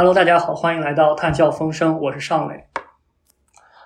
Hello，大家好，欢迎来到探笑风声，我是尚伟。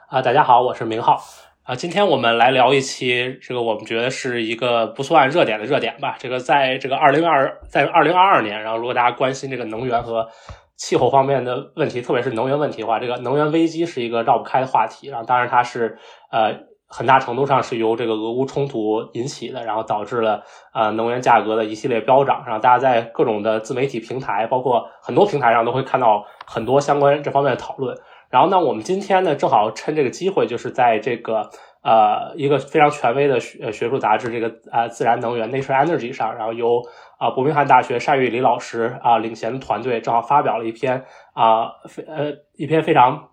啊，大家好，我是明浩。啊，今天我们来聊一期这个我们觉得是一个不算热点的热点吧。这个在这个二零二在二零二二年，然后如果大家关心这个能源和气候方面的问题，特别是能源问题的话，这个能源危机是一个绕不开的话题。然后，当然它是呃很大程度上是由这个俄乌冲突引起的，然后导致了呃能源价格的一系列飙涨。然后大家在各种的自媒体平台，包括很多平台上都会看到很多相关这方面的讨论。然后呢，我们今天呢，正好趁这个机会，就是在这个呃一个非常权威的学学术杂志，这个呃自然能源 Nature Energy 上，然后由啊伯明翰大学单玉李老师啊领衔的团队，正好发表了一篇啊非呃一篇非常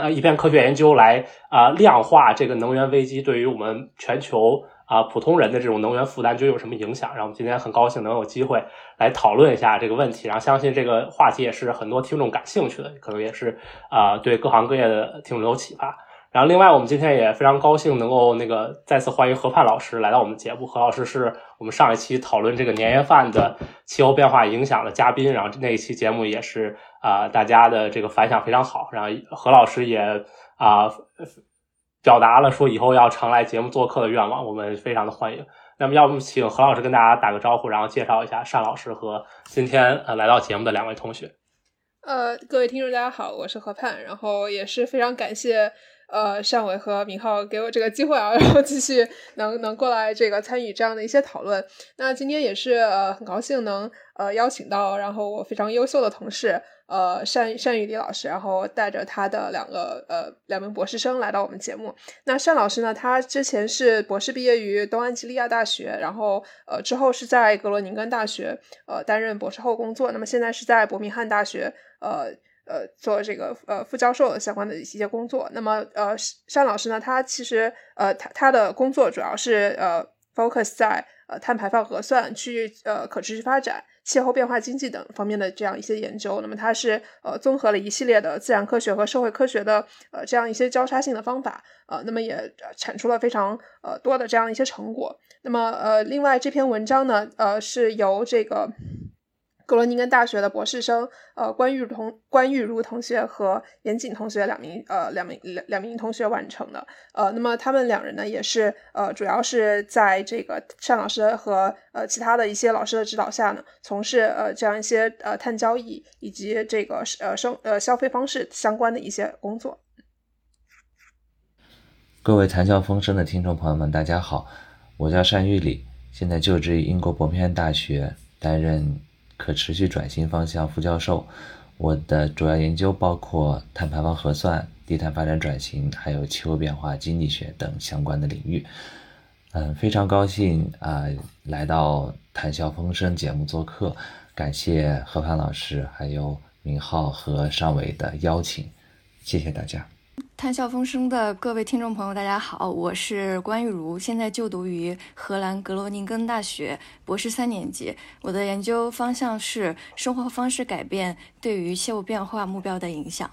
呃一篇科学研究，来啊量化这个能源危机对于我们全球。啊，普通人的这种能源负担究竟有什么影响？然后我们今天很高兴能有机会来讨论一下这个问题，然后相信这个话题也是很多听众感兴趣的，可能也是啊对各行各业的听众有启发。然后另外我们今天也非常高兴能够那个再次欢迎何盼老师来到我们节目。何老师是我们上一期讨论这个年夜饭的气候变化影响的嘉宾，然后那一期节目也是啊大家的这个反响非常好，然后何老师也啊。表达了说以后要常来节目做客的愿望，我们非常的欢迎。那么，要不请何老师跟大家打个招呼，然后介绍一下单老师和今天呃来到节目的两位同学。呃，各位听众，大家好，我是何盼，然后也是非常感谢呃单伟和明浩给我这个机会啊，然后继续能能过来这个参与这样的一些讨论。那今天也是呃很高兴能呃邀请到，然后我非常优秀的同事。呃，单单宇李老师，然后带着他的两个呃两名博士生来到我们节目。那单老师呢，他之前是博士毕业于东安吉利亚大学，然后呃之后是在格罗宁根大学呃担任博士后工作。那么现在是在伯明翰大学呃呃做这个呃副教授相关的一些工作。那么呃单老师呢，他其实呃他他的工作主要是呃 focus 在呃碳排放核算、区域呃可持续发展。气候变化经济等方面的这样一些研究，那么它是呃综合了一系列的自然科学和社会科学的呃这样一些交叉性的方法，呃，那么也产出了非常呃多的这样一些成果。那么呃，另外这篇文章呢，呃，是由这个。格罗宁根大学的博士生，呃，关玉同关玉如同学和严谨同学两名，呃，两名两两名同学完成的，呃，那么他们两人呢，也是，呃，主要是在这个单老师和呃其他的一些老师的指导下呢，从事呃这样一些呃碳交易以及这个呃生呃消费方式相关的一些工作。各位谈笑风生的听众朋友们，大家好，我叫单玉礼，现在就职于英国伯明翰大学，担任。可持续转型方向副教授，我的主要研究包括碳排放核算、低碳发展转型，还有气候变化经济学等相关的领域。嗯，非常高兴啊，来到谈笑风生节目做客，感谢何凡老师、还有明浩和尚伟的邀请，谢谢大家。谈笑风生的各位听众朋友，大家好，我是关玉茹，现在就读于荷兰格罗宁根大学博士三年级。我的研究方向是生活方式改变对于气候变化目标的影响。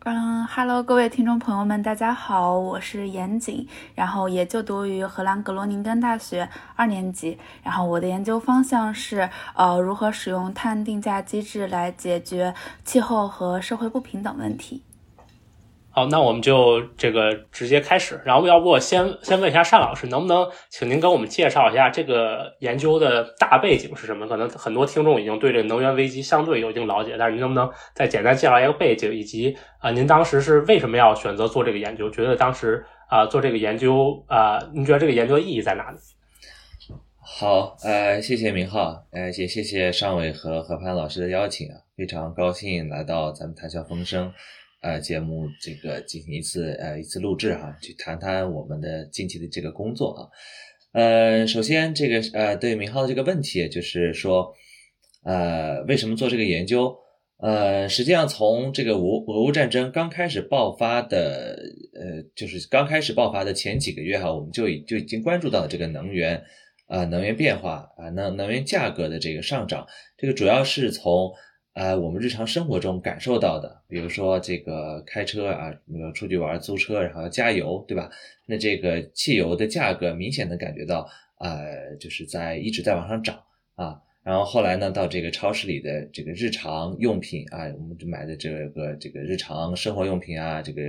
嗯哈喽各位听众朋友们，大家好，我是严谨，然后也就读于荷兰格罗宁根大学二年级。然后我的研究方向是呃如何使用碳定价机制来解决气候和社会不平等问题。好，那我们就这个直接开始。然后，要不我先先问一下单老师，能不能请您给我们介绍一下这个研究的大背景是什么？可能很多听众已经对这个能源危机相对有一定了解，但是您能不能再简单介绍一个背景，以及啊，您当时是为什么要选择做这个研究？觉得当时啊做这个研究啊，您觉得这个研究的意义在哪里？好，呃，谢谢明浩，呃，也谢谢尚伟和何潘老师的邀请啊，非常高兴来到咱们谈笑风生。呃，节目这个进行一次呃一次录制哈，去谈谈我们的近期的这个工作啊。呃，首先这个呃对明浩的这个问题，就是说呃为什么做这个研究？呃，实际上从这个俄俄乌战争刚开始爆发的呃就是刚开始爆发的前几个月哈，我们就已就已经关注到了这个能源啊能源变化啊能能源价格的这个上涨，这个主要是从。呃，我们日常生活中感受到的，比如说这个开车啊，那个出去玩租车，然后要加油，对吧？那这个汽油的价格明显的感觉到，呃，就是在一直在往上涨啊。然后后来呢，到这个超市里的这个日常用品啊，我们就买的这个这个日常生活用品啊，这个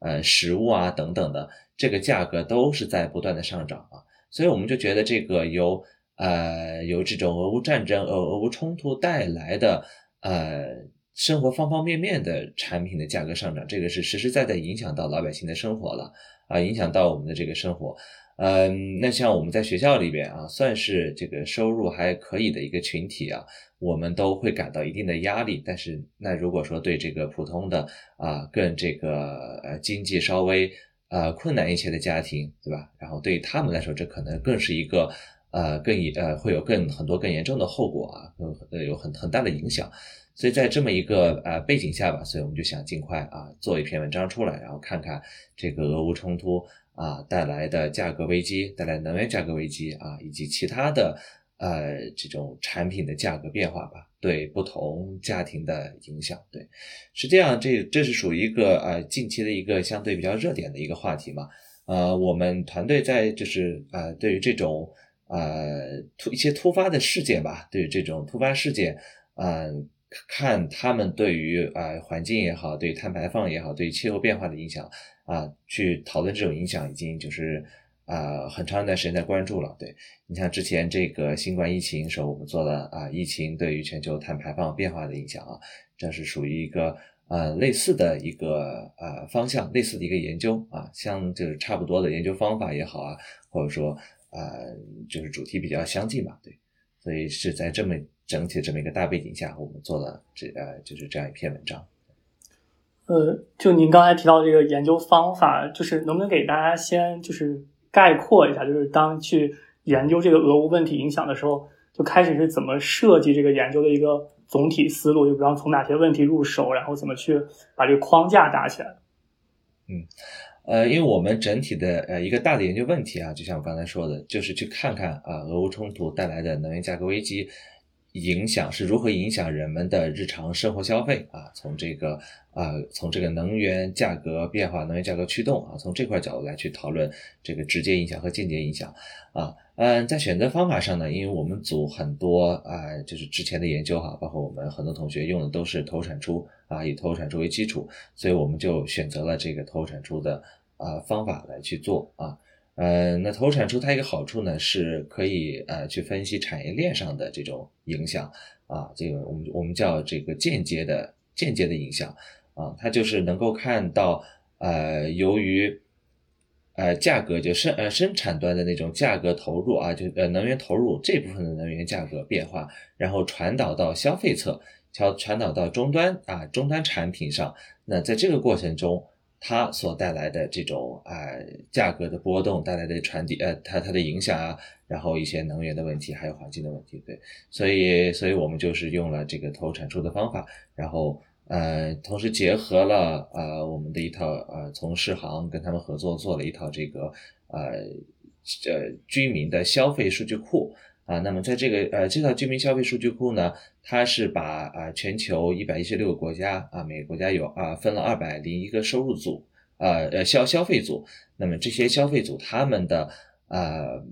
呃食物啊等等的，这个价格都是在不断的上涨啊。所以我们就觉得这个由呃由这种俄乌战争、俄俄乌冲突带来的呃生活方方面面的产品的价格上涨，这个是实实在在影响到老百姓的生活了啊，影响到我们的这个生活。嗯，那像我们在学校里边啊，算是这个收入还可以的一个群体啊，我们都会感到一定的压力。但是，那如果说对这个普通的啊，更这个呃经济稍微呃困难一些的家庭，对吧？然后对于他们来说，这可能更是一个呃更呃会有更很多更严重的后果啊，有有很很大的影响。所以在这么一个呃背景下吧，所以我们就想尽快啊做一篇文章出来，然后看看这个俄乌冲突。啊，带来的价格危机，带来能源价格危机啊，以及其他的呃这种产品的价格变化吧，对不同家庭的影响。对，实际上这这是属于一个呃近期的一个相对比较热点的一个话题嘛。呃，我们团队在就是呃对于这种呃突一些突发的事件吧，对于这种突发事件，嗯，看他们对于啊环境也好，对于碳排放也好，对于气候变化的影响。啊，去讨论这种影响已经就是啊很长一段时间在关注了。对你像之前这个新冠疫情时候，我们做了啊疫情对于全球碳排放变化的影响啊，这是属于一个呃类似的一个呃方向，类似的一个研究啊，像就是差不多的研究方法也好啊，或者说呃就是主题比较相近吧。对，所以是在这么整体这么一个大背景下，我们做了这呃就是这样一篇文章。呃，就您刚才提到这个研究方法，就是能不能给大家先就是概括一下，就是当去研究这个俄乌问题影响的时候，就开始是怎么设计这个研究的一个总体思路，就比方从哪些问题入手，然后怎么去把这个框架搭起来。嗯，呃，因为我们整体的呃一个大的研究问题啊，就像我刚才说的，就是去看看啊俄乌冲突带来的能源价格危机。影响是如何影响人们的日常生活消费啊？从这个啊，从这个能源价格变化、能源价格驱动啊，从这块角度来去讨论这个直接影响和间接影响啊。嗯，在选择方法上呢，因为我们组很多啊，就是之前的研究哈，包括我们很多同学用的都是投产出啊，以投产出为基础，所以我们就选择了这个投产出的啊方法来去做啊。呃，那投产出它一个好处呢，是可以呃去分析产业链上的这种影响啊，这个我们我们叫这个间接的间接的影响啊，它就是能够看到呃由于呃价格就生呃生产端的那种价格投入啊，就呃能源投入这部分的能源价格变化，然后传导到消费侧，传传导到终端啊终端产品上，那在这个过程中。它所带来的这种啊价格的波动带来的传递呃它它的影响啊，然后一些能源的问题，还有环境的问题，对，所以所以我们就是用了这个投产出的方法，然后呃同时结合了呃我们的一套呃从世行跟他们合作做了一套这个呃呃居民的消费数据库。啊，那么在这个呃这套居民消费数据库呢，它是把啊全球一百一十六个国家啊每个国家有啊分了二百零一个收入组，呃呃消消费组，那么这些消费组他们的呃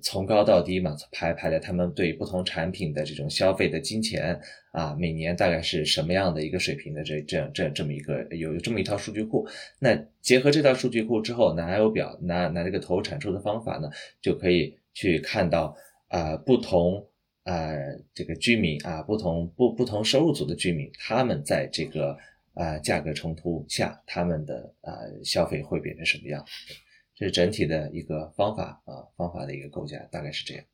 从高到低嘛排排的他们对不同产品的这种消费的金钱啊每年大概是什么样的一个水平的这这样这这么一个有这么一套数据库，那结合这套数据库之后拿 L 表拿拿这个投产出的方法呢，就可以去看到。啊，不同啊，这个居民啊，不同不不同收入组的居民，他们在这个啊价格冲突下，他们的啊消费会变成什么样？这是整体的一个方法啊，方法的一个构架，大概是这样。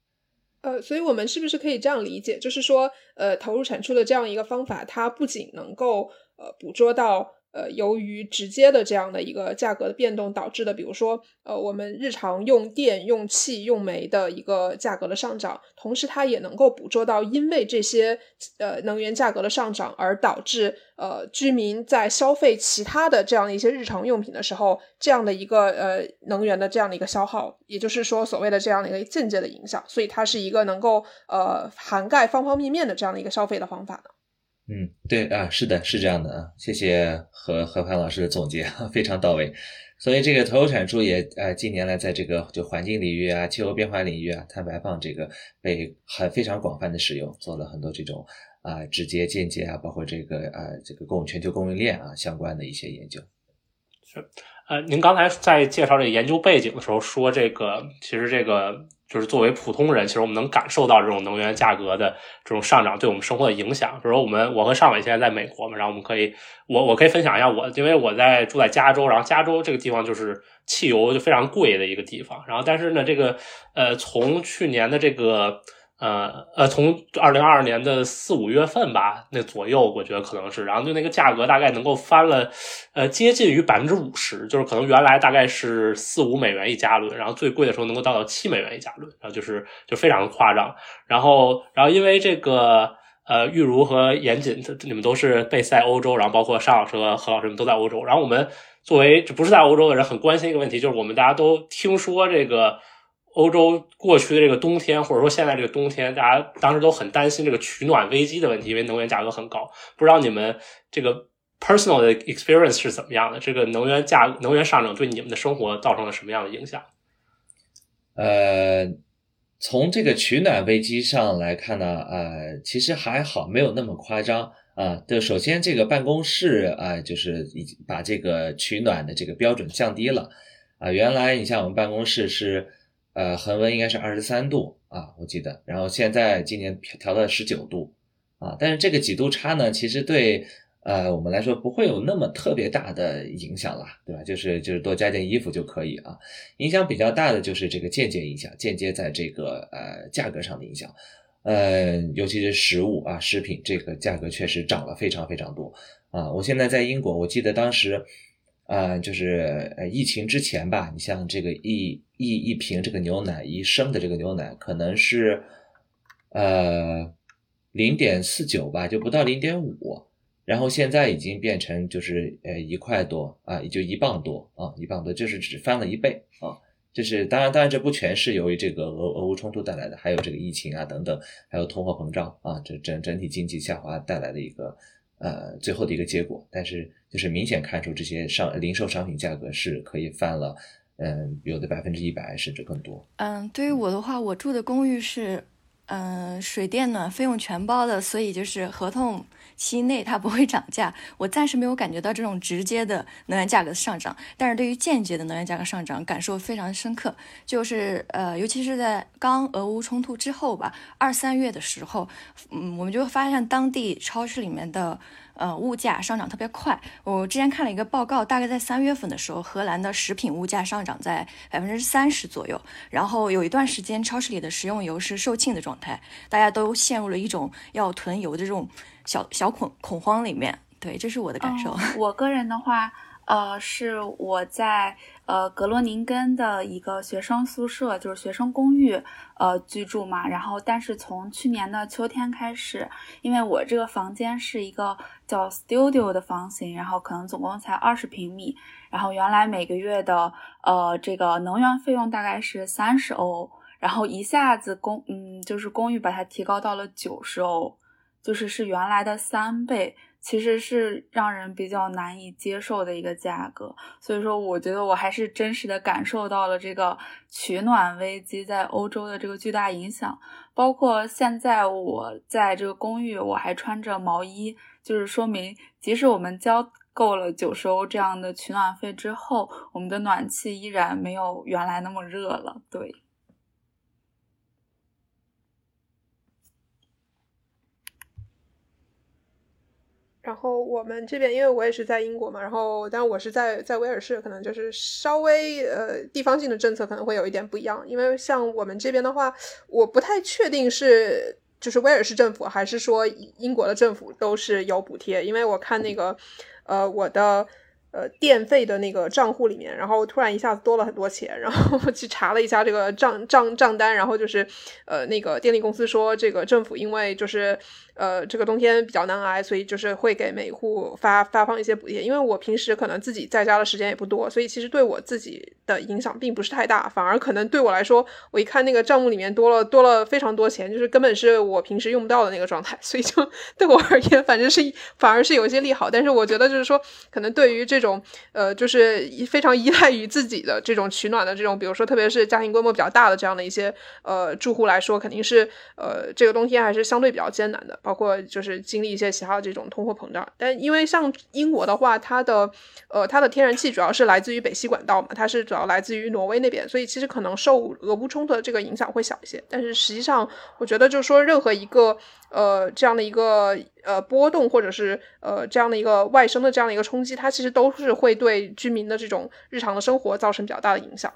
呃，所以我们是不是可以这样理解，就是说，呃，投入产出的这样一个方法，它不仅能够呃捕捉到。呃，由于直接的这样的一个价格的变动导致的，比如说，呃，我们日常用电、用气、用煤的一个价格的上涨，同时它也能够捕捉到因为这些呃能源价格的上涨而导致呃居民在消费其他的这样的一些日常用品的时候，这样的一个呃能源的这样的一个消耗，也就是说所谓的这样的一个间接的影响，所以它是一个能够呃涵盖方方面面的这样的一个消费的方法呢。嗯，对啊，是的，是这样的啊，谢谢何何潘老师的总结，非常到位。所以这个投入产出也呃近年来在这个就环境领域啊、气候变化领域啊、碳排放这个被很非常广泛的使用，做了很多这种啊直接、间接啊，包括这个呃这个供全球供应链啊相关的一些研究。是，呃，您刚才在介绍这个研究背景的时候说，这个其实这个。就是作为普通人，其实我们能感受到这种能源价格的这种上涨对我们生活的影响。比如说，我们我和尚伟现在在美国嘛，然后我们可以，我我可以分享一下我，因为我在住在加州，然后加州这个地方就是汽油就非常贵的一个地方。然后，但是呢，这个呃，从去年的这个。呃呃，从二零二二年的四五月份吧，那左右，我觉得可能是，然后就那个价格大概能够翻了，呃，接近于百分之五十，就是可能原来大概是四五美元一加仑，然后最贵的时候能够到到七美元一加仑，然后就是就非常夸张。然后，然后因为这个呃，玉如和严谨，你们都是被塞欧洲，然后包括尚老师和何老师们都在欧洲，然后我们作为不是在欧洲的人，很关心一个问题，就是我们大家都听说这个。欧洲过去的这个冬天，或者说现在这个冬天，大家当时都很担心这个取暖危机的问题，因为能源价格很高。不知道你们这个 personal 的 experience 是怎么样的？这个能源价能源上涨对你们的生活造成了什么样的影响？呃，从这个取暖危机上来看呢，呃，其实还好，没有那么夸张啊。就首先这个办公室啊，就是已经把这个取暖的这个标准降低了啊。原来你像我们办公室是。呃，恒温应该是二十三度啊，我记得。然后现在今年调到十九度啊，但是这个几度差呢，其实对呃我们来说不会有那么特别大的影响啦，对吧？就是就是多加件衣服就可以啊。影响比较大的就是这个间接影响，间接在这个呃价格上的影响，呃，尤其是食物啊，食品这个价格确实涨了非常非常多啊。我现在在英国，我记得当时。呃，就是呃，疫情之前吧，你像这个一一一瓶这个牛奶，一升的这个牛奶，可能是呃零点四九吧，就不到零点五，然后现在已经变成就是呃一块多啊，也就一磅多啊，一磅多，就是只翻了一倍啊。就是当然，当然这不全是由于这个俄俄乌冲突带来的，还有这个疫情啊等等，还有通货膨胀啊，这整整体经济下滑带来的一个。呃，最后的一个结果，但是就是明显看出这些商零售商品价格是可以翻了，嗯，有的百分之一百甚至更多。嗯，对于我的话，我住的公寓是，嗯，水电暖费用全包的，所以就是合同。期内它不会涨价，我暂时没有感觉到这种直接的能源价格上涨，但是对于间接的能源价格上涨感受非常深刻，就是呃，尤其是在刚俄乌冲突之后吧，二三月的时候，嗯，我们就发现当地超市里面的呃物价上涨特别快。我之前看了一个报告，大概在三月份的时候，荷兰的食品物价上涨在百分之三十左右，然后有一段时间超市里的食用油是售罄的状态，大家都陷入了一种要囤油的这种。小小恐恐慌里面，对，这是我的感受。我个人的话，呃，是我在呃格罗宁根的一个学生宿舍，就是学生公寓，呃居住嘛。然后，但是从去年的秋天开始，因为我这个房间是一个叫 studio 的房型，然后可能总共才二十平米。然后原来每个月的呃这个能源费用大概是三十欧，然后一下子公嗯就是公寓把它提高到了九十欧。就是是原来的三倍，其实是让人比较难以接受的一个价格。所以说，我觉得我还是真实的感受到了这个取暖危机在欧洲的这个巨大影响。包括现在我在这个公寓，我还穿着毛衣，就是说明即使我们交够了九十欧这样的取暖费之后，我们的暖气依然没有原来那么热了。对。然后我们这边，因为我也是在英国嘛，然后但我是在在威尔士，可能就是稍微呃地方性的政策可能会有一点不一样。因为像我们这边的话，我不太确定是就是威尔士政府还是说英国的政府都是有补贴，因为我看那个呃我的。呃，电费的那个账户里面，然后突然一下子多了很多钱，然后去查了一下这个账账账单，然后就是，呃，那个电力公司说，这个政府因为就是，呃，这个冬天比较难挨，所以就是会给每户发发放一些补贴。因为我平时可能自己在家的时间也不多，所以其实对我自己的影响并不是太大，反而可能对我来说，我一看那个账目里面多了多了非常多钱，就是根本是我平时用不到的那个状态，所以就对我而言，反正是反而是有一些利好。但是我觉得就是说，可能对于这种呃，就是非常依赖于自己的这种取暖的这种，比如说特别是家庭规模比较大的这样的一些呃住户来说，肯定是呃这个冬天还是相对比较艰难的，包括就是经历一些其他的这种通货膨胀。但因为像英国的话，它的呃它的天然气主要是来自于北溪管道嘛，它是主要来自于挪威那边，所以其实可能受俄乌冲突的这个影响会小一些。但是实际上，我觉得就是说任何一个呃这样的一个呃波动，或者是呃这样的一个外生的这样的一个冲击，它其实都是会对居民的这种日常的生活造成比较大的影响。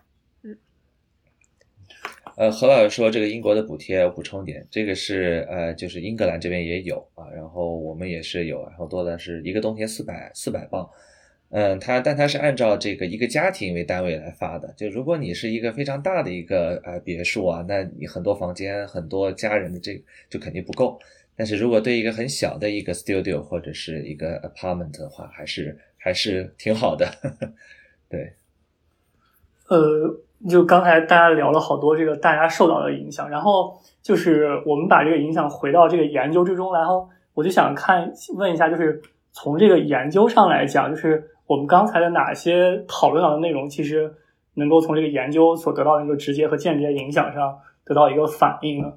呃，何老师说这个英国的补贴要补充点，这个是呃，就是英格兰这边也有啊，然后我们也是有，然后多的是一个冬天四百四百磅，嗯，它但它是按照这个一个家庭为单位来发的，就如果你是一个非常大的一个呃别墅啊，那你很多房间很多家人的这个就肯定不够，但是如果对一个很小的一个 studio 或者是一个 apartment 的话，还是还是挺好的，对，呃。就刚才大家聊了好多这个大家受到的影响，然后就是我们把这个影响回到这个研究之中，然后我就想看问一下，就是从这个研究上来讲，就是我们刚才的哪些讨论到的内容，其实能够从这个研究所得到的一个直接和间接影响上得到一个反应呢？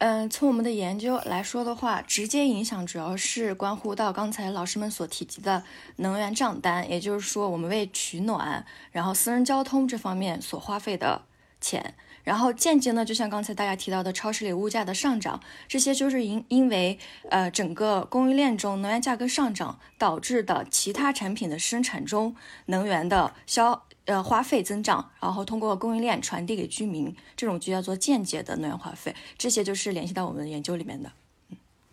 嗯，从我们的研究来说的话，直接影响主要是关乎到刚才老师们所提及的能源账单，也就是说，我们为取暖，然后私人交通这方面所花费的钱。然后间接呢，就像刚才大家提到的超市里物价的上涨，这些就是因因为呃整个供应链中能源价格上涨导致的其他产品的生产中能源的消。呃，花费增长，然后通过供应链传递给居民，这种就叫做间接的能源花费。这些就是联系到我们研究里面的。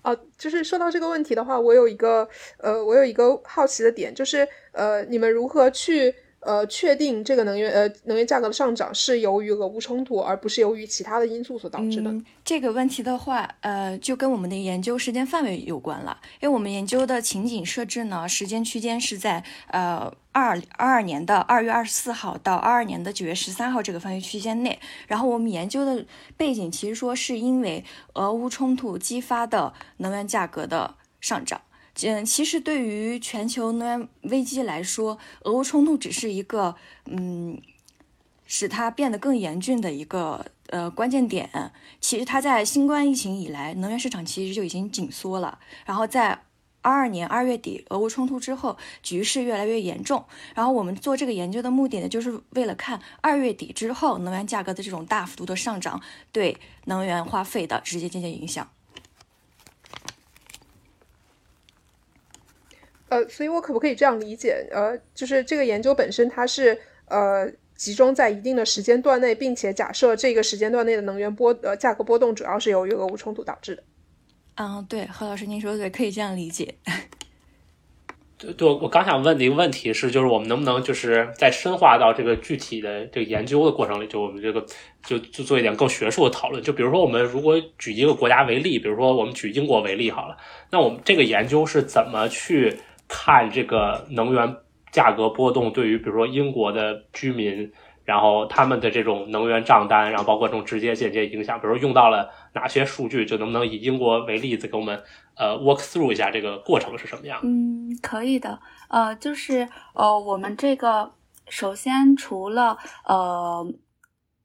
哦，就是说到这个问题的话，我有一个呃，我有一个好奇的点，就是呃，你们如何去？呃，确定这个能源呃能源价格的上涨是由于俄乌冲突，而不是由于其他的因素所导致的。这个问题的话，呃，就跟我们的研究时间范围有关了。因为我们研究的情景设置呢，时间区间是在呃二二二年的二月二十四号到二二年的九月十三号这个范围区间内。然后我们研究的背景其实说是因为俄乌冲突激发的能源价格的上涨。嗯，其实对于全球能源危机来说，俄乌冲突只是一个嗯，使它变得更严峻的一个呃关键点。其实它在新冠疫情以来，能源市场其实就已经紧缩了。然后在二二年二月底俄乌冲突之后，局势越来越严重。然后我们做这个研究的目的呢，就是为了看二月底之后能源价格的这种大幅度的上涨对能源花费的直接间接影响。呃，所以我可不可以这样理解？呃，就是这个研究本身它是呃集中在一定的时间段内，并且假设这个时间段内的能源波呃价格波动主要是由于俄乌冲突导致的。嗯，对，何老师您说的对，可以这样理解。对，对我刚想问的一个问题是，就是我们能不能就是在深化到这个具体的这个研究的过程里，就我们这个就就做一点更学术的讨论。就比如说，我们如果举一个国家为例，比如说我们举英国为例好了，那我们这个研究是怎么去？看这个能源价格波动对于比如说英国的居民，然后他们的这种能源账单，然后包括这种直接间接影响，比如用到了哪些数据，就能不能以英国为例子给我们呃 walk through 一下这个过程是什么样？嗯，可以的。呃，就是呃，我们这个首先除了呃。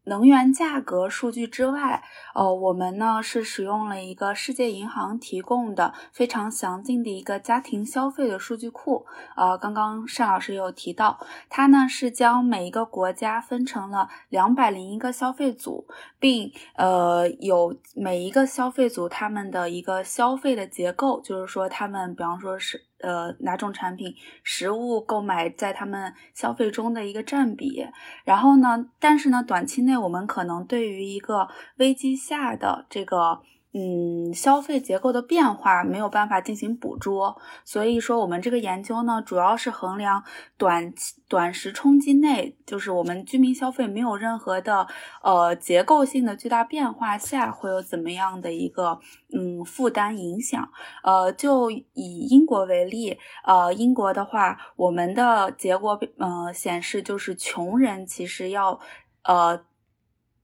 能源价格数据之外，呃，我们呢是使用了一个世界银行提供的非常详尽的一个家庭消费的数据库。呃，刚刚单老师有提到，它呢是将每一个国家分成了两百零一个消费组，并呃有每一个消费组他们的一个消费的结构，就是说他们，比方说是。呃，哪种产品、实物购买在他们消费中的一个占比，然后呢，但是呢，短期内我们可能对于一个危机下的这个。嗯，消费结构的变化没有办法进行捕捉，所以说我们这个研究呢，主要是衡量短期短时冲击内，就是我们居民消费没有任何的呃结构性的巨大变化下，会有怎么样的一个嗯负担影响。呃，就以英国为例，呃，英国的话，我们的结果嗯显示，就是穷人其实要呃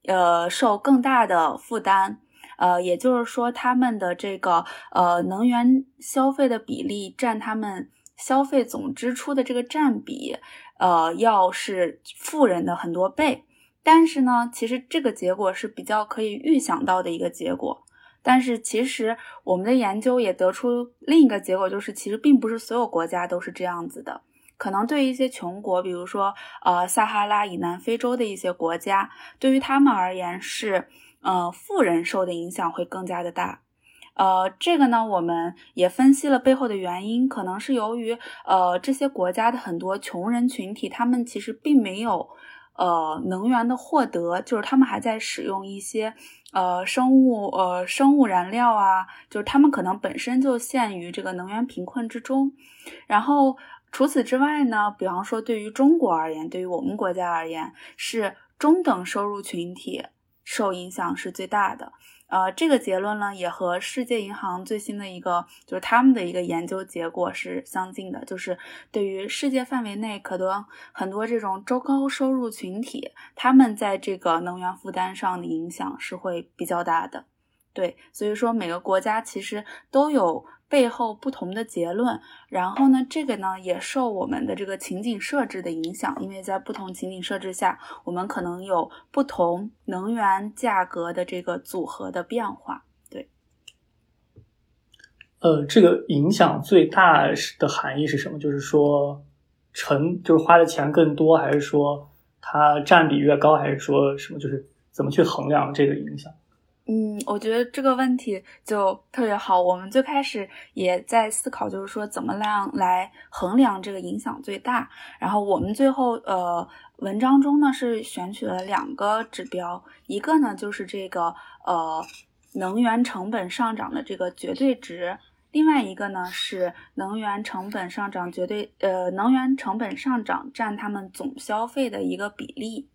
呃受更大的负担。呃，也就是说，他们的这个呃能源消费的比例占他们消费总支出的这个占比，呃，要是富人的很多倍。但是呢，其实这个结果是比较可以预想到的一个结果。但是其实我们的研究也得出另一个结果，就是其实并不是所有国家都是这样子的。可能对于一些穷国，比如说呃撒哈拉以南非洲的一些国家，对于他们而言是呃富人受的影响会更加的大。呃，这个呢，我们也分析了背后的原因，可能是由于呃这些国家的很多穷人群体，他们其实并没有呃能源的获得，就是他们还在使用一些呃生物呃生物燃料啊，就是他们可能本身就陷于这个能源贫困之中。然后除此之外呢，比方说对于中国而言，对于我们国家而言，是中等收入群体受影响是最大的。呃，这个结论呢，也和世界银行最新的一个，就是他们的一个研究结果是相近的，就是对于世界范围内可能很多这种中高收入群体，他们在这个能源负担上的影响是会比较大的。对，所以说每个国家其实都有。背后不同的结论，然后呢，这个呢也受我们的这个情景设置的影响，因为在不同情景设置下，我们可能有不同能源价格的这个组合的变化。对，呃，这个影响最大的含义是什么？就是说，成就是花的钱更多，还是说它占比越高，还是说什么？就是怎么去衡量这个影响？嗯，我觉得这个问题就特别好。我们最开始也在思考，就是说怎么样来衡量这个影响最大。然后我们最后呃文章中呢是选取了两个指标，一个呢就是这个呃能源成本上涨的这个绝对值，另外一个呢是能源成本上涨绝对呃能源成本上涨占他们总消费的一个比例。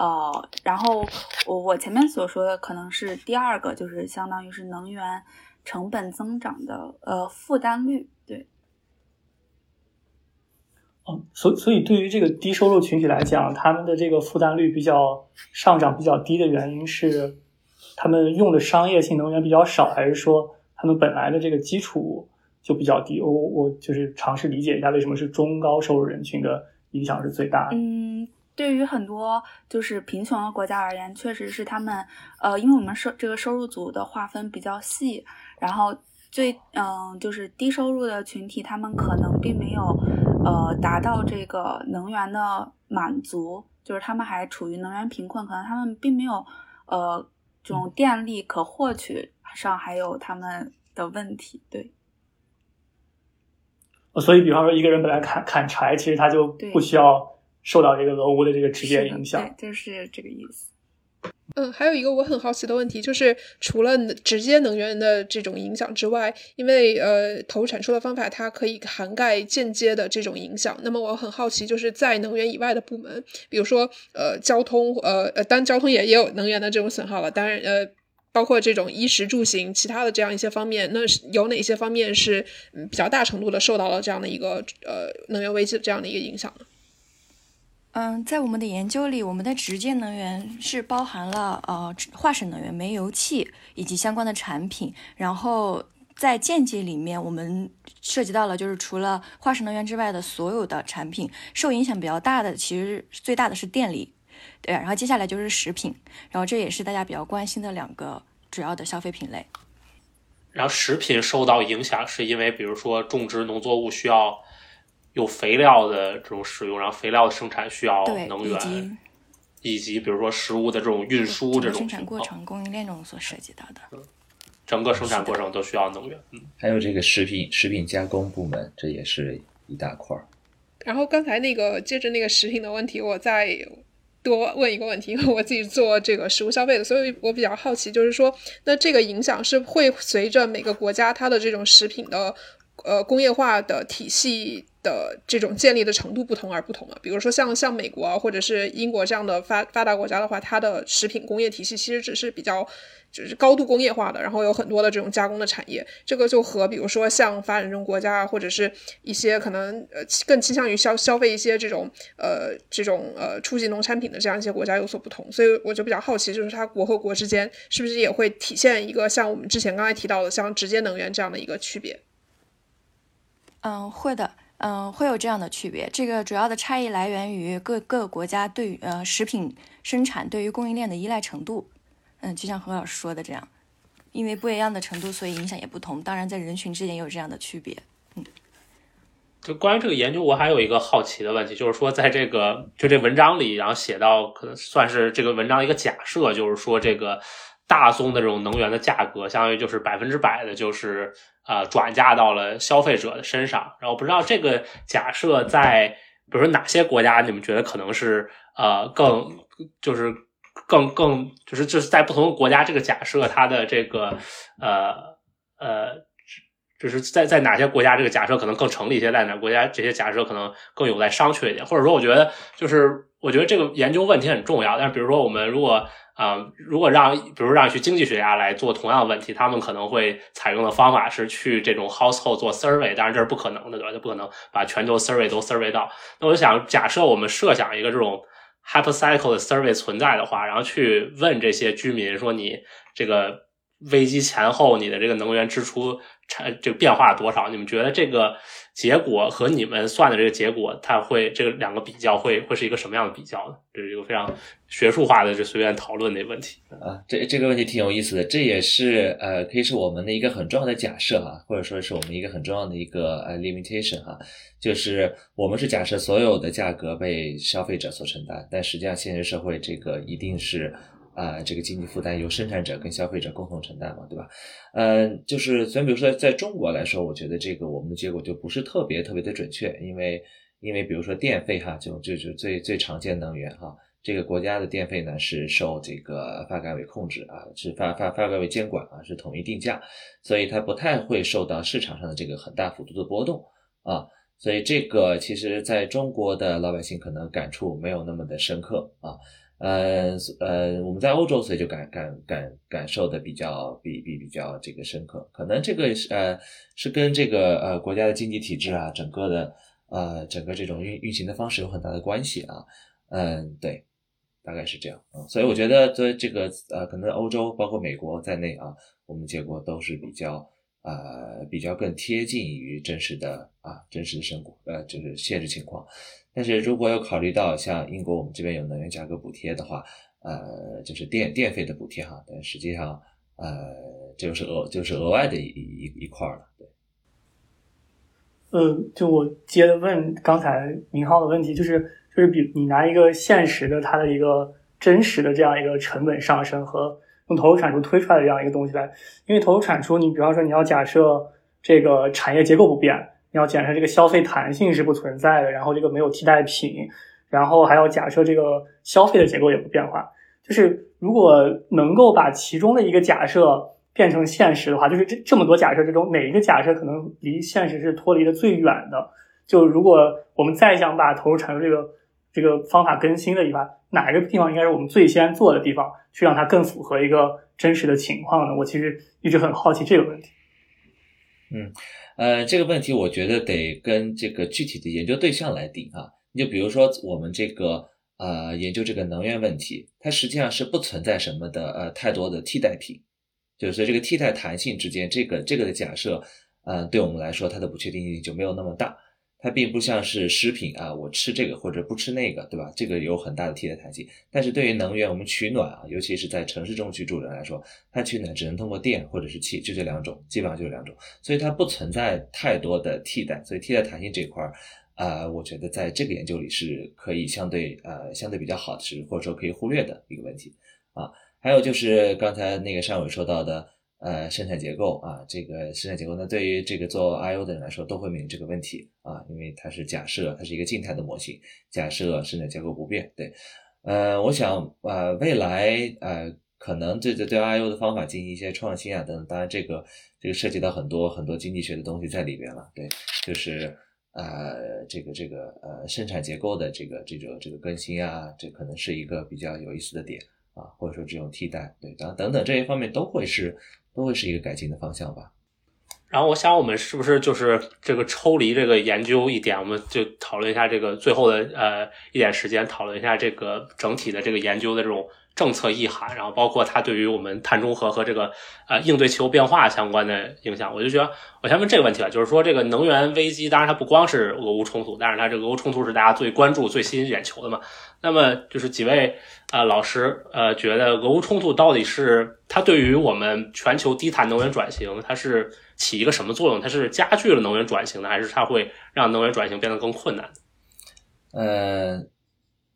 呃，然后我我前面所说的可能是第二个，就是相当于是能源成本增长的呃负担率，对。嗯，所所以对于这个低收入群体来讲，他们的这个负担率比较上涨比较低的原因是，他们用的商业性能源比较少，还是说他们本来的这个基础就比较低？我我就是尝试理解一下，为什么是中高收入人群的影响是最大的？嗯。对于很多就是贫穷的国家而言，确实是他们，呃，因为我们收这个收入组的划分比较细，然后最嗯，就是低收入的群体，他们可能并没有呃达到这个能源的满足，就是他们还处于能源贫困，可能他们并没有呃这种电力可获取上还有他们的问题，对。所以，比方说一个人本来砍砍柴，其实他就不需要。受到这个俄乌的这个直接影响，对，就是这个意思。嗯，还有一个我很好奇的问题，就是除了直接能源的这种影响之外，因为呃投入产出的方法它可以涵盖间接的这种影响。那么我很好奇，就是在能源以外的部门，比如说呃交通，呃呃，当然交通也也有能源的这种损耗了。当然呃，包括这种衣食住行，其他的这样一些方面，那有哪些方面是比较大程度的受到了这样的一个呃能源危机的这样的一个影响呢？嗯，在我们的研究里，我们的直接能源是包含了呃化石能源、煤油气以及相关的产品。然后在间接里面，我们涉及到了就是除了化石能源之外的所有的产品，受影响比较大的其实最大的是电力，对。然后接下来就是食品，然后这也是大家比较关心的两个主要的消费品类。然后食品受到影响是因为，比如说种植农作物需要。有肥料的这种使用，然后肥料的生产需要能源，以及比如说食物的这种运输这种生产过程、供应链中所涉及到的，整个生产过程都需要能源。嗯，还有这个食品食品加工部门，这也是一大块儿。然后刚才那个接着那个食品的问题，我再多问一个问题，因为我自己做这个食物消费的，所以我比较好奇，就是说，那这个影响是会随着每个国家它的这种食品的呃工业化的体系。的这种建立的程度不同而不同了。比如说像像美国啊，或者是英国这样的发发达国家的话，它的食品工业体系其实只是比较就是高度工业化的，然后有很多的这种加工的产业。这个就和比如说像发展中国家啊，或者是一些可能呃更倾向于消消费一些这种呃这种呃初级农产品的这样一些国家有所不同。所以我就比较好奇，就是它国和国之间是不是也会体现一个像我们之前刚才提到的像直接能源这样的一个区别？嗯，会的，嗯，会有这样的区别。这个主要的差异来源于各各个国家对呃食品生产对于供应链的依赖程度。嗯，就像何老师说的这样，因为不一样的程度，所以影响也不同。当然，在人群之间也有这样的区别。嗯，就关于这个研究，我还有一个好奇的问题，就是说，在这个就这文章里，然后写到可能算是这个文章的一个假设，就是说这个大宗的这种能源的价格，相当于就是百分之百的，就是呃转嫁到了消费者的身上。然后不知道这个假设在比如说哪些国家，你们觉得可能是呃更就是。更更就是就是在不同的国家，这个假设它的这个呃呃，就是在在哪些国家这个假设可能更成立一些，在哪国家这些假设可能更有待商榷一点。或者说，我觉得就是我觉得这个研究问题很重要。但是比如说，我们如果啊，如果让比如让去经济学家来做同样的问题，他们可能会采用的方法是去这种 household 做 survey，当然这是不可能的，对吧？就不可能把全球 survey 都 survey 到。那我想假设我们设想一个这种。hypothetical 的 survey 存在的话，然后去问这些居民说：“你这个危机前后，你的这个能源支出产这个变化多少？你们觉得这个结果和你们算的这个结果，它会这个两个比较会会是一个什么样的比较呢？这是一个非常学术化的就随便讨论的问题啊。这这个问题挺有意思的，这也是呃，可以是我们的一个很重要的假设哈，或者说是我们一个很重要的一个呃 limitation 哈。”就是我们是假设所有的价格被消费者所承担，但实际上现实社会这个一定是啊，这个经济负担由生产者跟消费者共同承担嘛，对吧？嗯，就是所以比如说在中国来说，我觉得这个我们的结果就不是特别特别的准确，因为因为比如说电费哈，就就就最最常见能源哈，这个国家的电费呢是受这个发改委控制啊，是发发发改委监管啊，是统一定价，所以它不太会受到市场上的这个很大幅度的波动啊。所以这个其实在中国的老百姓可能感触没有那么的深刻啊，呃呃，我们在欧洲所以就感感感感受的比较比比比较这个深刻，可能这个是呃是跟这个呃国家的经济体制啊，整个的呃整个这种运运行的方式有很大的关系啊，嗯对，大概是这样啊，所以我觉得在这个呃可能欧洲包括美国在内啊，我们结果都是比较。呃，比较更贴近于真实的啊，真实的生活，呃，就是现实情况。但是如果要考虑到像英国，我们这边有能源价格补贴的话，呃，就是电电费的补贴哈，但实际上，呃，就是额就是额外的一一一块了。对。呃，就我接着问刚才明浩的问题，就是就是比你拿一个现实的它的一个真实的这样一个成本上升和。用投入产出推出来的这样一个东西来，因为投入产出，你比方说你要假设这个产业结构不变，你要假设这个消费弹性是不存在的，然后这个没有替代品，然后还要假设这个消费的结构也不变化。就是如果能够把其中的一个假设变成现实的话，就是这这么多假设之中，哪一个假设可能离现实是脱离的最远的？就如果我们再想把投入产出这个这个方法更新的一把。哪一个地方应该是我们最先做的地方，去让它更符合一个真实的情况呢？我其实一直很好奇这个问题。嗯，呃，这个问题我觉得得跟这个具体的研究对象来定啊。你就比如说我们这个呃研究这个能源问题，它实际上是不存在什么的呃太多的替代品，就是这个替代弹性之间，这个这个的假设，呃，对我们来说它的不确定性就没有那么大。它并不像是食品啊，我吃这个或者不吃那个，对吧？这个有很大的替代弹性。但是对于能源，我们取暖啊，尤其是在城市中居住的人来说，它取暖只能通过电或者是气，就这两种，基本上就是两种，所以它不存在太多的替代。所以替代弹性这块儿，啊，我觉得在这个研究里是可以相对呃相对比较好的，是或者说可以忽略的一个问题啊。还有就是刚才那个尚伟说到的。呃，生产结构啊，这个生产结构，那对于这个做 I/O 的人来说，都会面临这个问题啊，因为它是假设它是一个静态的模型，假设生产结构不变。对，呃，我想呃，未来呃，可能对对对 I/O 的方法进行一些创新啊，等等。当然，这个这个涉及到很多很多经济学的东西在里边了。对，就是呃，这个这个呃，生产结构的这个这个这个更新啊，这可能是一个比较有意思的点啊，或者说这种替代，对，等等等这些方面都会是。都会是一个改进的方向吧。然后我想，我们是不是就是这个抽离这个研究一点，我们就讨论一下这个最后的呃一点时间，讨论一下这个整体的这个研究的这种政策意涵，然后包括它对于我们碳中和和这个呃应对气候变化相关的影响，我就觉得我先问这个问题吧，就是说这个能源危机，当然它不光是俄乌冲突，但是它这个俄乌冲突是大家最关注、最吸引眼球的嘛。那么就是几位呃老师呃觉得俄乌冲突到底是它对于我们全球低碳能源转型，它是起一个什么作用？它是加剧了能源转型呢，还是它会让能源转型变得更困难？呃，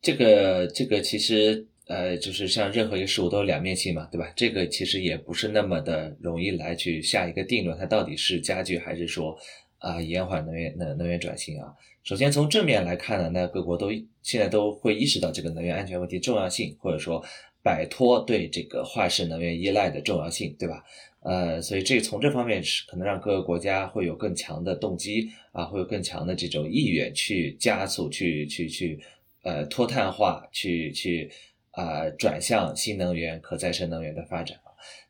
这个这个其实呃，就是像任何一个事物都有两面性嘛，对吧？这个其实也不是那么的容易来去下一个定论，它到底是加剧还是说啊延缓能源能能源转型啊？首先从正面来看呢，那各国都现在都会意识到这个能源安全问题重要性，或者说摆脱对这个化石能源依赖的重要性，对吧？呃，所以这从这方面是可能让各个国家会有更强的动机啊，会有更强的这种意愿去加速、去去去呃脱碳化、去去啊转向新能源、可再生能源的发展。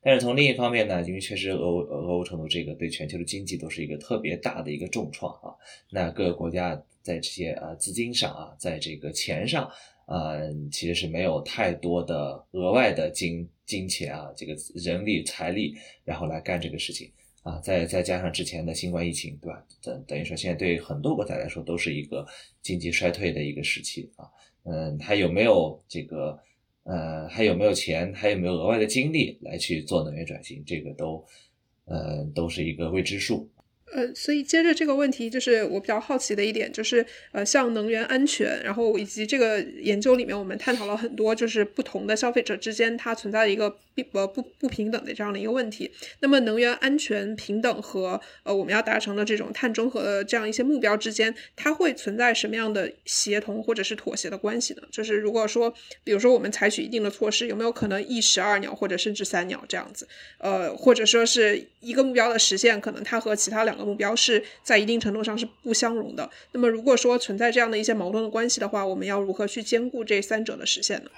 但是从另一方面呢，因为确实俄俄乌冲突这个对全球的经济都是一个特别大的一个重创啊，那各个国家在这些啊资金上啊，在这个钱上。嗯，其实是没有太多的额外的金金钱啊，这个人力财力，然后来干这个事情啊。再再加上之前的新冠疫情，对吧？等等于说，现在对很多国家来说都是一个经济衰退的一个时期啊。嗯，还有没有这个呃，还有没有钱，还有没有额外的精力来去做能源转型？这个都呃，都是一个未知数。呃，所以接着这个问题，就是我比较好奇的一点，就是呃，像能源安全，然后以及这个研究里面，我们探讨了很多，就是不同的消费者之间它存在的一个不不不平等的这样的一个问题。那么，能源安全、平等和呃我们要达成的这种碳中和的这样一些目标之间，它会存在什么样的协同或者是妥协的关系呢？就是如果说，比如说我们采取一定的措施，有没有可能一石二鸟，或者甚至三鸟这样子？呃，或者说是一个目标的实现，可能它和其他两个目标是在一定程度上是不相容的。那么，如果说存在这样的一些矛盾的关系的话，我们要如何去兼顾这三者的实现呢？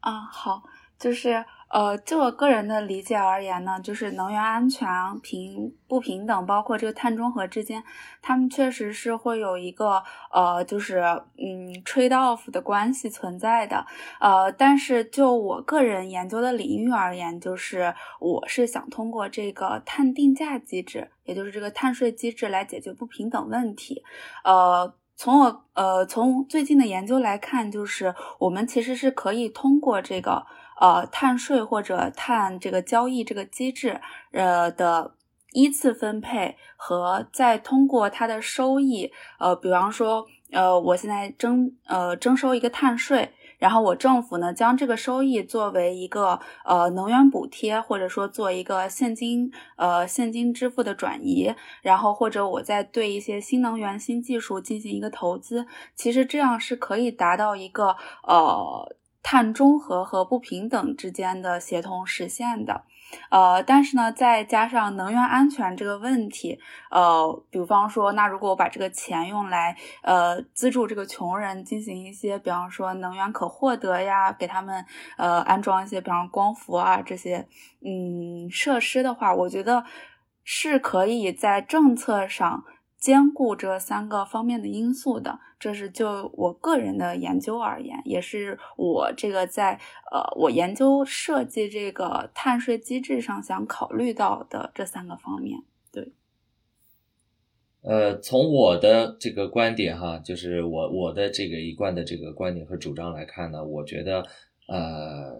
啊，好，就是。呃，就我个人的理解而言呢，就是能源安全平不平等，包括这个碳中和之间，他们确实是会有一个呃，就是嗯 trade off 的关系存在的。呃，但是就我个人研究的领域而言，就是我是想通过这个碳定价机制，也就是这个碳税机制来解决不平等问题。呃，从我呃从最近的研究来看，就是我们其实是可以通过这个。呃，碳税或者碳这个交易这个机制，呃的依次分配和再通过它的收益，呃，比方说，呃，我现在征呃征收一个碳税，然后我政府呢将这个收益作为一个呃能源补贴，或者说做一个现金呃现金支付的转移，然后或者我再对一些新能源新技术进行一个投资，其实这样是可以达到一个呃。碳中和和不平等之间的协同实现的，呃，但是呢，再加上能源安全这个问题，呃，比方说，那如果我把这个钱用来，呃，资助这个穷人进行一些，比方说能源可获得呀，给他们，呃，安装一些，比方光伏啊这些，嗯，设施的话，我觉得是可以在政策上。兼顾这三个方面的因素的，这是就我个人的研究而言，也是我这个在呃我研究设计这个碳税机制上想考虑到的这三个方面。对，呃，从我的这个观点哈，就是我我的这个一贯的这个观点和主张来看呢，我觉得呃，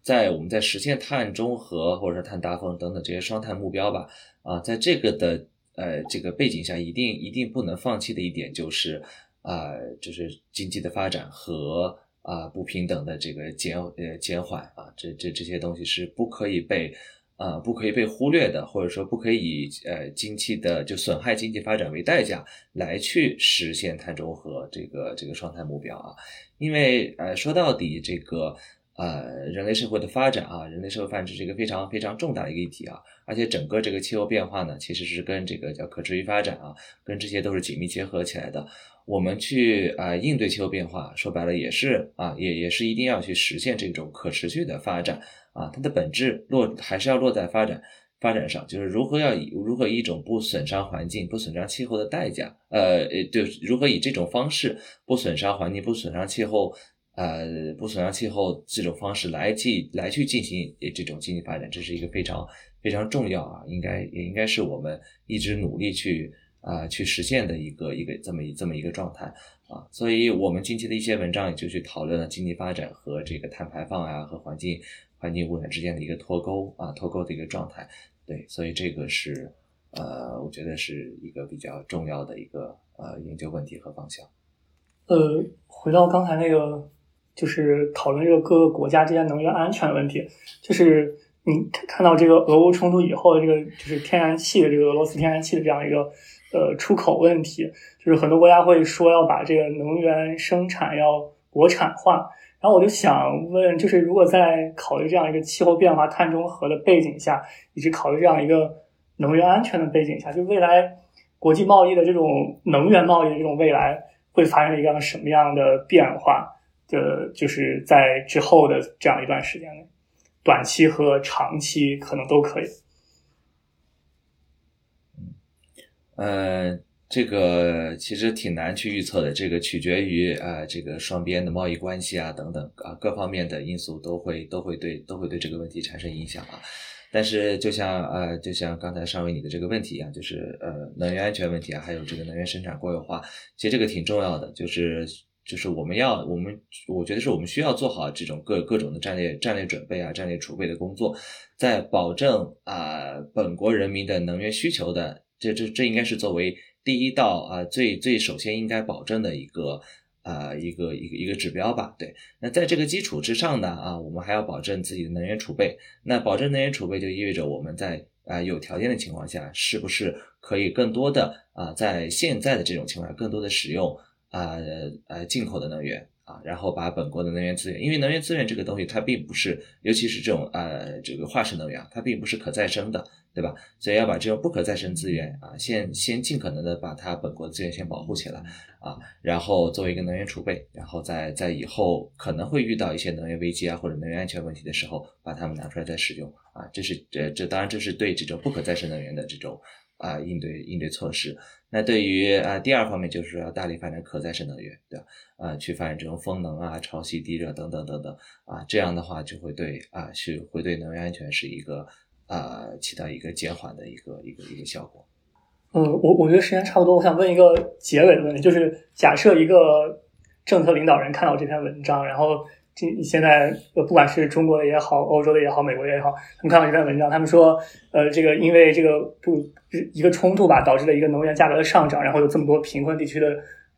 在我们在实现碳中和或者说碳达峰等等这些双碳目标吧，啊，在这个的。呃，这个背景下一定一定不能放弃的一点就是，啊，就是经济的发展和啊不平等的这个减呃减缓啊，这这这些东西是不可以被啊不可以被忽略的，或者说不可以以呃经济的就损害经济发展为代价来去实现碳中和这个这个双碳目标啊，因为呃说到底这个。呃，人类社会的发展啊，人类社会发展是一个非常非常重大的一个议题啊，而且整个这个气候变化呢，其实是跟这个叫可持续发展啊，跟这些都是紧密结合起来的。我们去啊应对气候变化，说白了也是啊，也也是一定要去实现这种可持续的发展啊，它的本质落还是要落在发展发展上，就是如何要以如何一种不损伤环境、不损伤气候的代价，呃，对，如何以这种方式不损伤环境、不损伤气候。呃不损伤气候这种方式来进来去进行这种经济发展，这是一个非常非常重要啊，应该也应该是我们一直努力去啊去实现的一个一个这么一这么一个状态啊。所以我们近期的一些文章也就去讨论了经济发展和这个碳排放啊和环境环境污染之间的一个脱钩啊脱钩的一个状态。对，所以这个是呃，我觉得是一个比较重要的一个呃研究问题和方向。呃，回到刚才那个，就是讨论这个各个国家之间能源安全问题，就是你看到这个俄乌冲突以后的这个，就是天然气的这个俄罗斯天然气的这样一个呃出口问题，就是很多国家会说要把这个能源生产要国产化。然后我就想问，就是如果在考虑这样一个气候变化、碳中和的背景下，以及考虑这样一个能源安全的背景下，就未来国际贸易的这种能源贸易的这种未来会发生一个什么样的变化？的，就是在之后的这样一段时间内，短期和长期可能都可以。嗯，呃。这个其实挺难去预测的，这个取决于啊，这个双边的贸易关系啊等等啊各方面的因素都会都会对都会对这个问题产生影响啊。但是就像呃就像刚才上位你的这个问题一样，就是呃能源安全问题啊，还有这个能源生产国有化，其实这个挺重要的，就是就是我们要我们我觉得是我们需要做好这种各各种的战略战略准备啊战略储备的工作，在保证啊本国人民的能源需求的这这这应该是作为。第一道啊，最最首先应该保证的一个啊一个一个一个指标吧，对。那在这个基础之上呢，啊，我们还要保证自己的能源储备。那保证能源储备就意味着我们在啊有条件的情况下，是不是可以更多的啊在现在的这种情况下，更多的使用啊呃进口的能源啊，然后把本国的能源资源，因为能源资源这个东西它并不是，尤其是这种呃这个化石能源，它并不是可再生的。对吧？所以要把这种不可再生资源啊，先先尽可能的把它本国资源先保护起来啊，然后作为一个能源储备，然后在在以后可能会遇到一些能源危机啊或者能源安全问题的时候，把它们拿出来再使用啊。这是这这当然这是对这种不可再生能源的这种啊应对应对措施。那对于啊第二方面就是要大力发展可再生能源，对吧？啊，去发展这种风能啊、潮汐地热等等等等啊，这样的话就会对啊是会对能源安全是一个。啊，起到一个减缓的一个一个一个效果。嗯，我我觉得时间差不多，我想问一个结尾的问题，就是假设一个政策领导人看到这篇文章，然后今现在不管是中国的也好，欧洲的也好，美国的也好，他们看到这篇文章，他们说，呃，这个因为这个不一个冲突吧，导致了一个能源价格的上涨，然后有这么多贫困地区的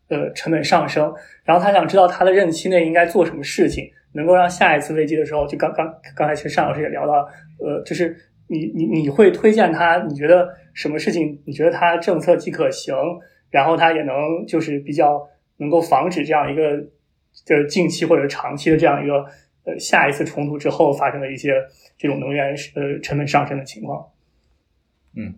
呃成本上升，然后他想知道他的任期内应该做什么事情，能够让下一次危机的时候，就刚刚刚才其实单老师也聊到，呃，就是。你你你会推荐他？你觉得什么事情？你觉得他政策既可行，然后他也能就是比较能够防止这样一个就是近期或者长期的这样一个呃下一次冲突之后发生的一些这种能源呃成本上升的情况？嗯，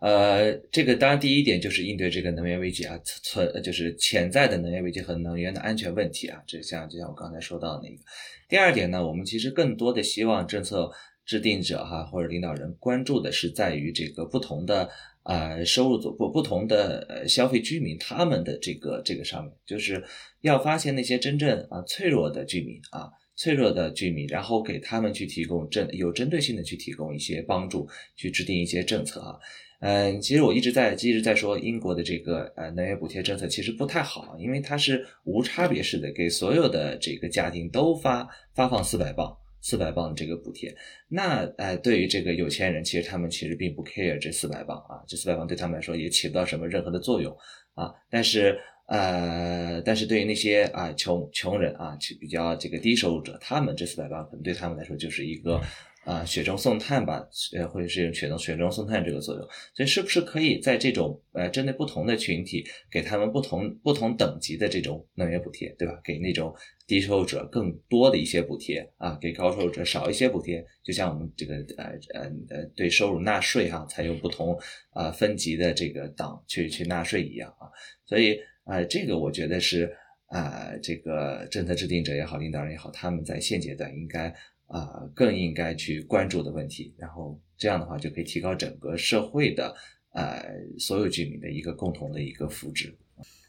呃，这个当然第一点就是应对这个能源危机啊，存就是潜在的能源危机和能源的安全问题啊，这像就像我刚才说到的那个。第二点呢，我们其实更多的希望政策。制定者哈或者领导人关注的是在于这个不同的啊收入组不不同的呃消费居民他们的这个这个上面，就是要发现那些真正啊脆弱的居民啊脆弱的居民，然后给他们去提供针有针对性的去提供一些帮助，去制定一些政策啊。嗯，其实我一直在一直在说英国的这个呃能源补贴政策其实不太好，因为它是无差别式的给所有的这个家庭都发发放四百磅。四百磅的这个补贴，那哎，对于这个有钱人，其实他们其实并不 care 这四百磅啊，这四百磅对他们来说也起不到什么任何的作用啊。但是呃，但是对于那些啊穷穷人啊，比较这个低收入者，他们这四百磅可能对他们来说就是一个。啊，雪中送炭吧，呃，或者是雪中雪中送炭这个作用，所以是不是可以在这种呃针对不同的群体，给他们不同不同等级的这种能源补贴，对吧？给那种低收入者更多的一些补贴啊，给高收入者少一些补贴，就像我们这个呃呃呃对收入纳税哈，采用不同啊分级的这个档去去纳税一样啊，所以啊，这个我觉得是啊，这个政策制定者也好，领导人也好，他们在现阶段应该。啊，更应该去关注的问题，然后这样的话就可以提高整个社会的呃所有居民的一个共同的一个福祉。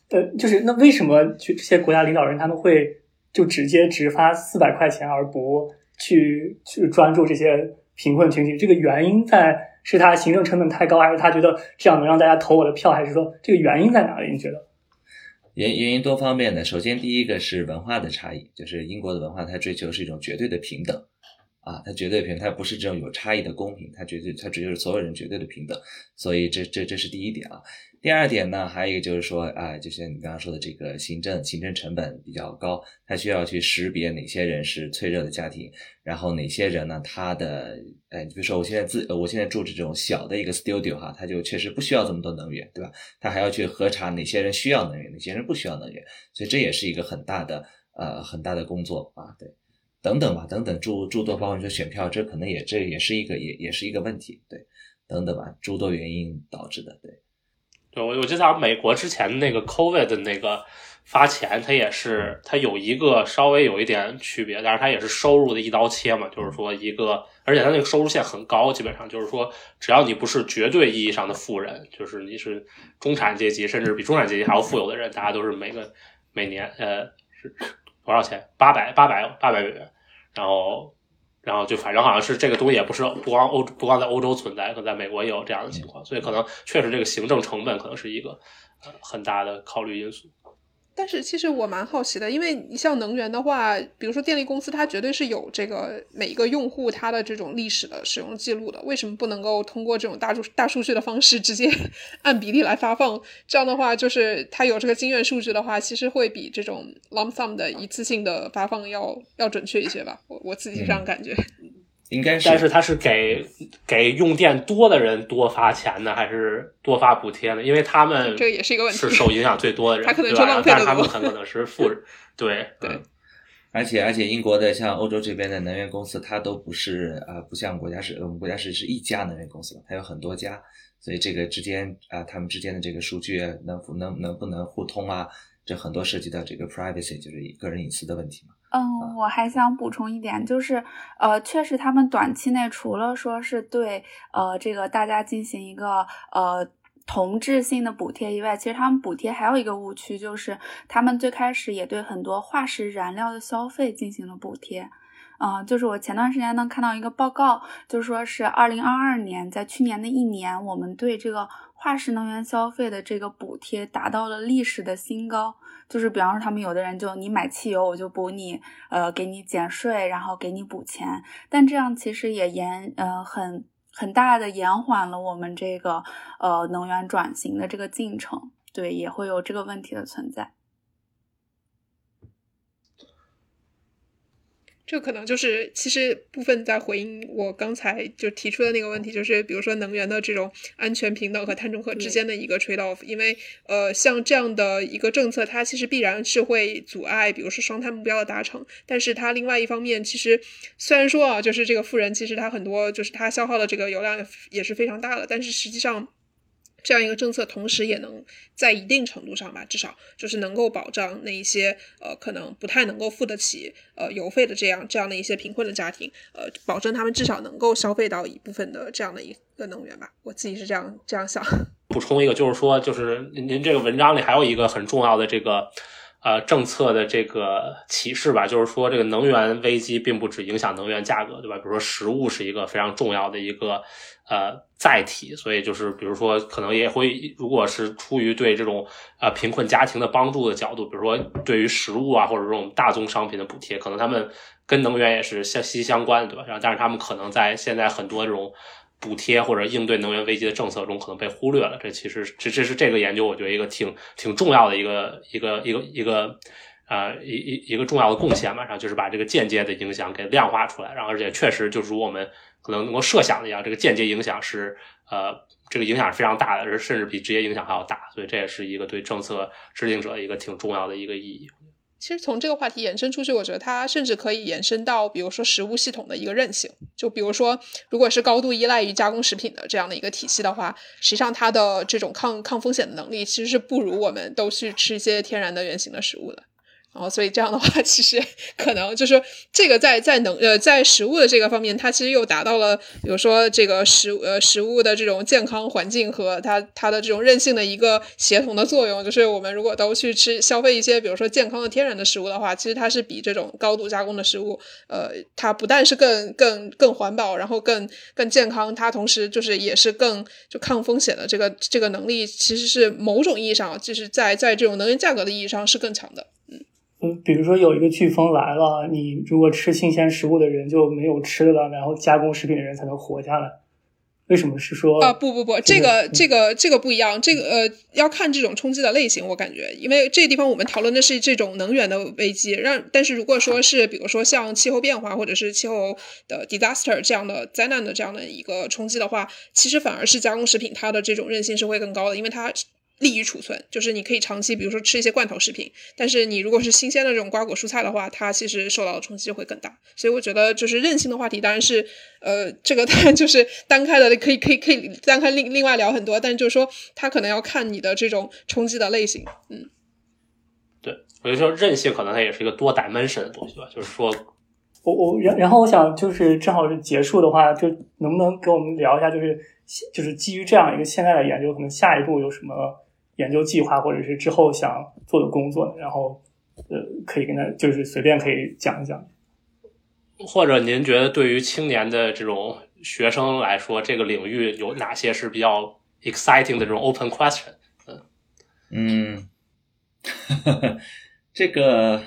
呃，就是那为什么就这些国家领导人他们会就直接只发四百块钱，而不去去专注这些贫困群体？这个原因在是他行政成本太高，还是他觉得这样能让大家投我的票，还是说这个原因在哪里？你觉得？原原因多方面的，首先第一个是文化的差异，就是英国的文化，它追求是一种绝对的平等。啊，它绝对平，它不是这种有差异的公平，它绝对，它追求是所有人绝对的平等，所以这这这是第一点啊。第二点呢，还有一个就是说，啊，就像你刚刚说的，这个行政行政成本比较高，它需要去识别哪些人是脆弱的家庭，然后哪些人呢，他的，哎，比如说我现在自，我现在住这种小的一个 studio 哈，他就确实不需要这么多能源，对吧？他还要去核查哪些人需要能源，哪些人不需要能源，所以这也是一个很大的，呃，很大的工作啊，对。等等吧，等等诸诸多，包括说选票，这可能也这也是一个也也是一个问题，对，等等吧，诸多原因导致的，对，对我我记得美国之前那个 COVID 的那个发钱，它也是它有一个稍微有一点区别，但是它也是收入的一刀切嘛，就是说一个，而且它那个收入线很高，基本上就是说只要你不是绝对意义上的富人，就是你是中产阶级，甚至比中产阶级还要富有的人，大家都是每个每年呃是多少钱？八百八百八百美元。然后，然后就反正好像是这个东西也不是不光欧不光在欧洲存在，可能在美国也有这样的情况，所以可能确实这个行政成本可能是一个呃很大的考虑因素。但是其实我蛮好奇的，因为你像能源的话，比如说电力公司，它绝对是有这个每一个用户它的这种历史的使用记录的。为什么不能够通过这种大数大数据的方式直接 按比例来发放？这样的话，就是它有这个经验数据的话，其实会比这种 lump sum 的一次性的发放要要准确一些吧？我我自己这样感觉。应该是，但是他是给给用电多的人多发钱呢，还是多发补贴呢？因为他们这也是一个问题，是受影响最多的人，他可能是浪费的他们很可能是富人，对对。而且而且，英国的像欧洲这边的能源公司，它都不是啊，不像国家是，我们国家是是一家能源公司，它有很多家，所以这个之间啊，他们之间的这个数据能能能不能互通啊？这很多涉及到这个 privacy，就是个人隐私的问题嘛。嗯，我还想补充一点，就是，呃，确实他们短期内除了说是对，呃，这个大家进行一个呃同质性的补贴以外，其实他们补贴还有一个误区，就是他们最开始也对很多化石燃料的消费进行了补贴。嗯，就是我前段时间能看到一个报告，就说是二零二二年，在去年的一年，我们对这个化石能源消费的这个补贴达到了历史的新高。就是比方说，他们有的人就你买汽油，我就补你，呃，给你减税，然后给你补钱。但这样其实也延，呃，很很大的延缓了我们这个呃能源转型的这个进程。对，也会有这个问题的存在。这可能就是其实部分在回应我刚才就提出的那个问题，就是比如说能源的这种安全、平等和碳中和之间的一个 trade off。因为呃，像这样的一个政策，它其实必然是会阻碍，比如说双碳目标的达成。但是它另外一方面，其实虽然说啊，就是这个富人其实他很多就是他消耗的这个油量也是非常大的，但是实际上。这样一个政策，同时也能在一定程度上吧，至少就是能够保障那一些呃可能不太能够付得起呃油费的这样这样的一些贫困的家庭，呃，保证他们至少能够消费到一部分的这样的一个能源吧。我自己是这样这样想。补充一个，就是说，就是您这个文章里还有一个很重要的这个。呃，政策的这个启示吧，就是说，这个能源危机并不只影响能源价格，对吧？比如说，食物是一个非常重要的一个呃载体，所以就是，比如说，可能也会，如果是出于对这种呃贫困家庭的帮助的角度，比如说对于食物啊或者这种大宗商品的补贴，可能他们跟能源也是相息息相关的，对吧？然后，但是他们可能在现在很多这种。补贴或者应对能源危机的政策中可能被忽略了，这其实这这是这个研究我觉得一个挺挺重要的一个一个一个一个呃一一一个重要的贡献吧，然后就是把这个间接的影响给量化出来，然后而且确实就如我们可能能够设想的一样，这个间接影响是呃这个影响是非常大的，而甚至比直接影响还要大，所以这也是一个对政策制定者一个挺重要的一个意义。其实从这个话题延伸出去，我觉得它甚至可以延伸到，比如说食物系统的一个韧性。就比如说，如果是高度依赖于加工食品的这样的一个体系的话，实际上它的这种抗抗风险的能力，其实是不如我们都去吃一些天然的原型的食物的。然后所以这样的话，其实可能就是这个在在能呃在食物的这个方面，它其实又达到了，比如说这个食呃食物的这种健康环境和它它的这种韧性的一个协同的作用。就是我们如果都去吃消费一些比如说健康的天然的食物的话，其实它是比这种高度加工的食物，呃，它不但是更更更环保，然后更更健康，它同时就是也是更就抗风险的这个这个能力，其实是某种意义上就是在在这种能源价格的意义上是更强的。嗯，比如说有一个飓风来了，你如果吃新鲜食物的人就没有吃的了，然后加工食品的人才能活下来。为什么是说啊？不不不，这个这个这个不一样，这个呃要看这种冲击的类型。我感觉，因为这个地方我们讨论的是这种能源的危机，让但是如果说是比如说像气候变化或者是气候的 disaster 这样的灾难的这样的一个冲击的话，其实反而是加工食品它的这种韧性是会更高的，因为它。利于储存，就是你可以长期，比如说吃一些罐头食品，但是你如果是新鲜的这种瓜果蔬菜的话，它其实受到的冲击就会更大。所以我觉得，就是韧性的话题，当然是，呃，这个当然就是单开的，可以可以可以单开另另外聊很多，但就是说，它可能要看你的这种冲击的类型。嗯，对，我就说韧性可能它也是一个多 dimension 的东西吧，就是说，我我然然后我想就是正好是结束的话，就能不能给我们聊一下，就是就是基于这样一个现在的研究，可能下一步有什么？研究计划，或者是之后想做的工作，然后呃，可以跟他就是随便可以讲一讲。或者您觉得对于青年的这种学生来说，这个领域有哪些是比较 exciting 的这种 open question？嗯，嗯，这个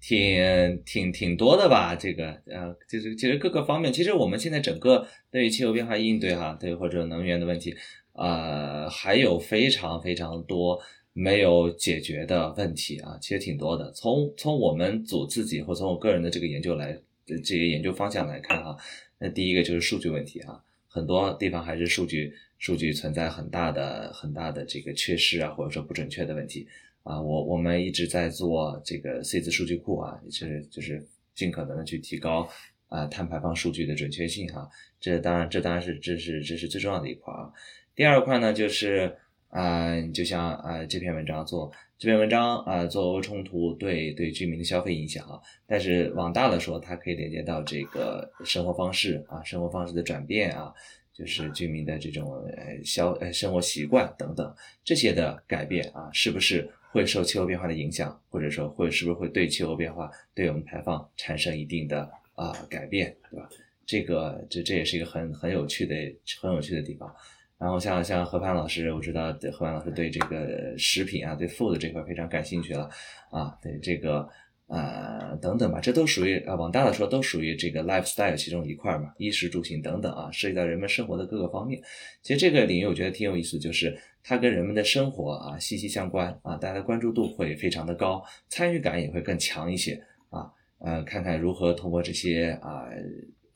挺挺挺多的吧？这个呃，就是其实各个方面，其实我们现在整个对于气候变化应对哈，对或者能源的问题。呃，还有非常非常多没有解决的问题啊，其实挺多的。从从我们组自己或从我个人的这个研究来这些研究方向来看哈，那第一个就是数据问题啊，很多地方还是数据数据存在很大的很大的这个缺失啊，或者说不准确的问题啊。我我们一直在做这个 C 字数据库啊，是就是尽可能的去提高啊碳排放数据的准确性哈。这当然这当然是这是这是最重要的一块啊。第二块呢，就是啊，就像啊这篇文章做这篇文章啊，做俄冲突对对居民的消费影响啊，但是往大了说，它可以连接到这个生活方式啊，生活方式的转变啊，就是居民的这种呃消呃生活习惯等等这些的改变啊，是不是会受气候变化的影响，或者说会是不是会对气候变化对我们排放产生一定的啊改变，对吧？这个这这也是一个很很有趣的很有趣的地方。然后像像何凡老师，我知道何凡老师对这个食品啊，对 food 这块非常感兴趣了啊，对这个呃等等吧，这都属于啊往大了说都属于这个 lifestyle 其中一块嘛，衣食住行等等啊，涉及到人们生活的各个方面。其实这个领域我觉得挺有意思，就是它跟人们的生活啊息息相关啊，大家的关注度会非常的高，参与感也会更强一些啊，呃，看看如何通过这些啊。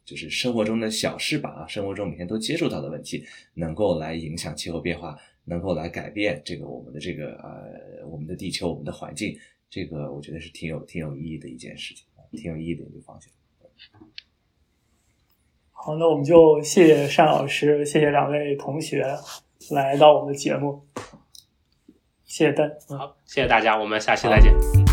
就是生活中的小事吧啊，生活中每天都接触到的问题，能够来影响气候变化，能够来改变这个我们的这个呃我们的地球我们的环境，这个我觉得是挺有挺有意义的一件事情，挺有意义的一个方向。好，那我们就谢谢单老师，谢谢两位同学来到我们的节目，谢谢大，好，谢谢大家，我们下期再见。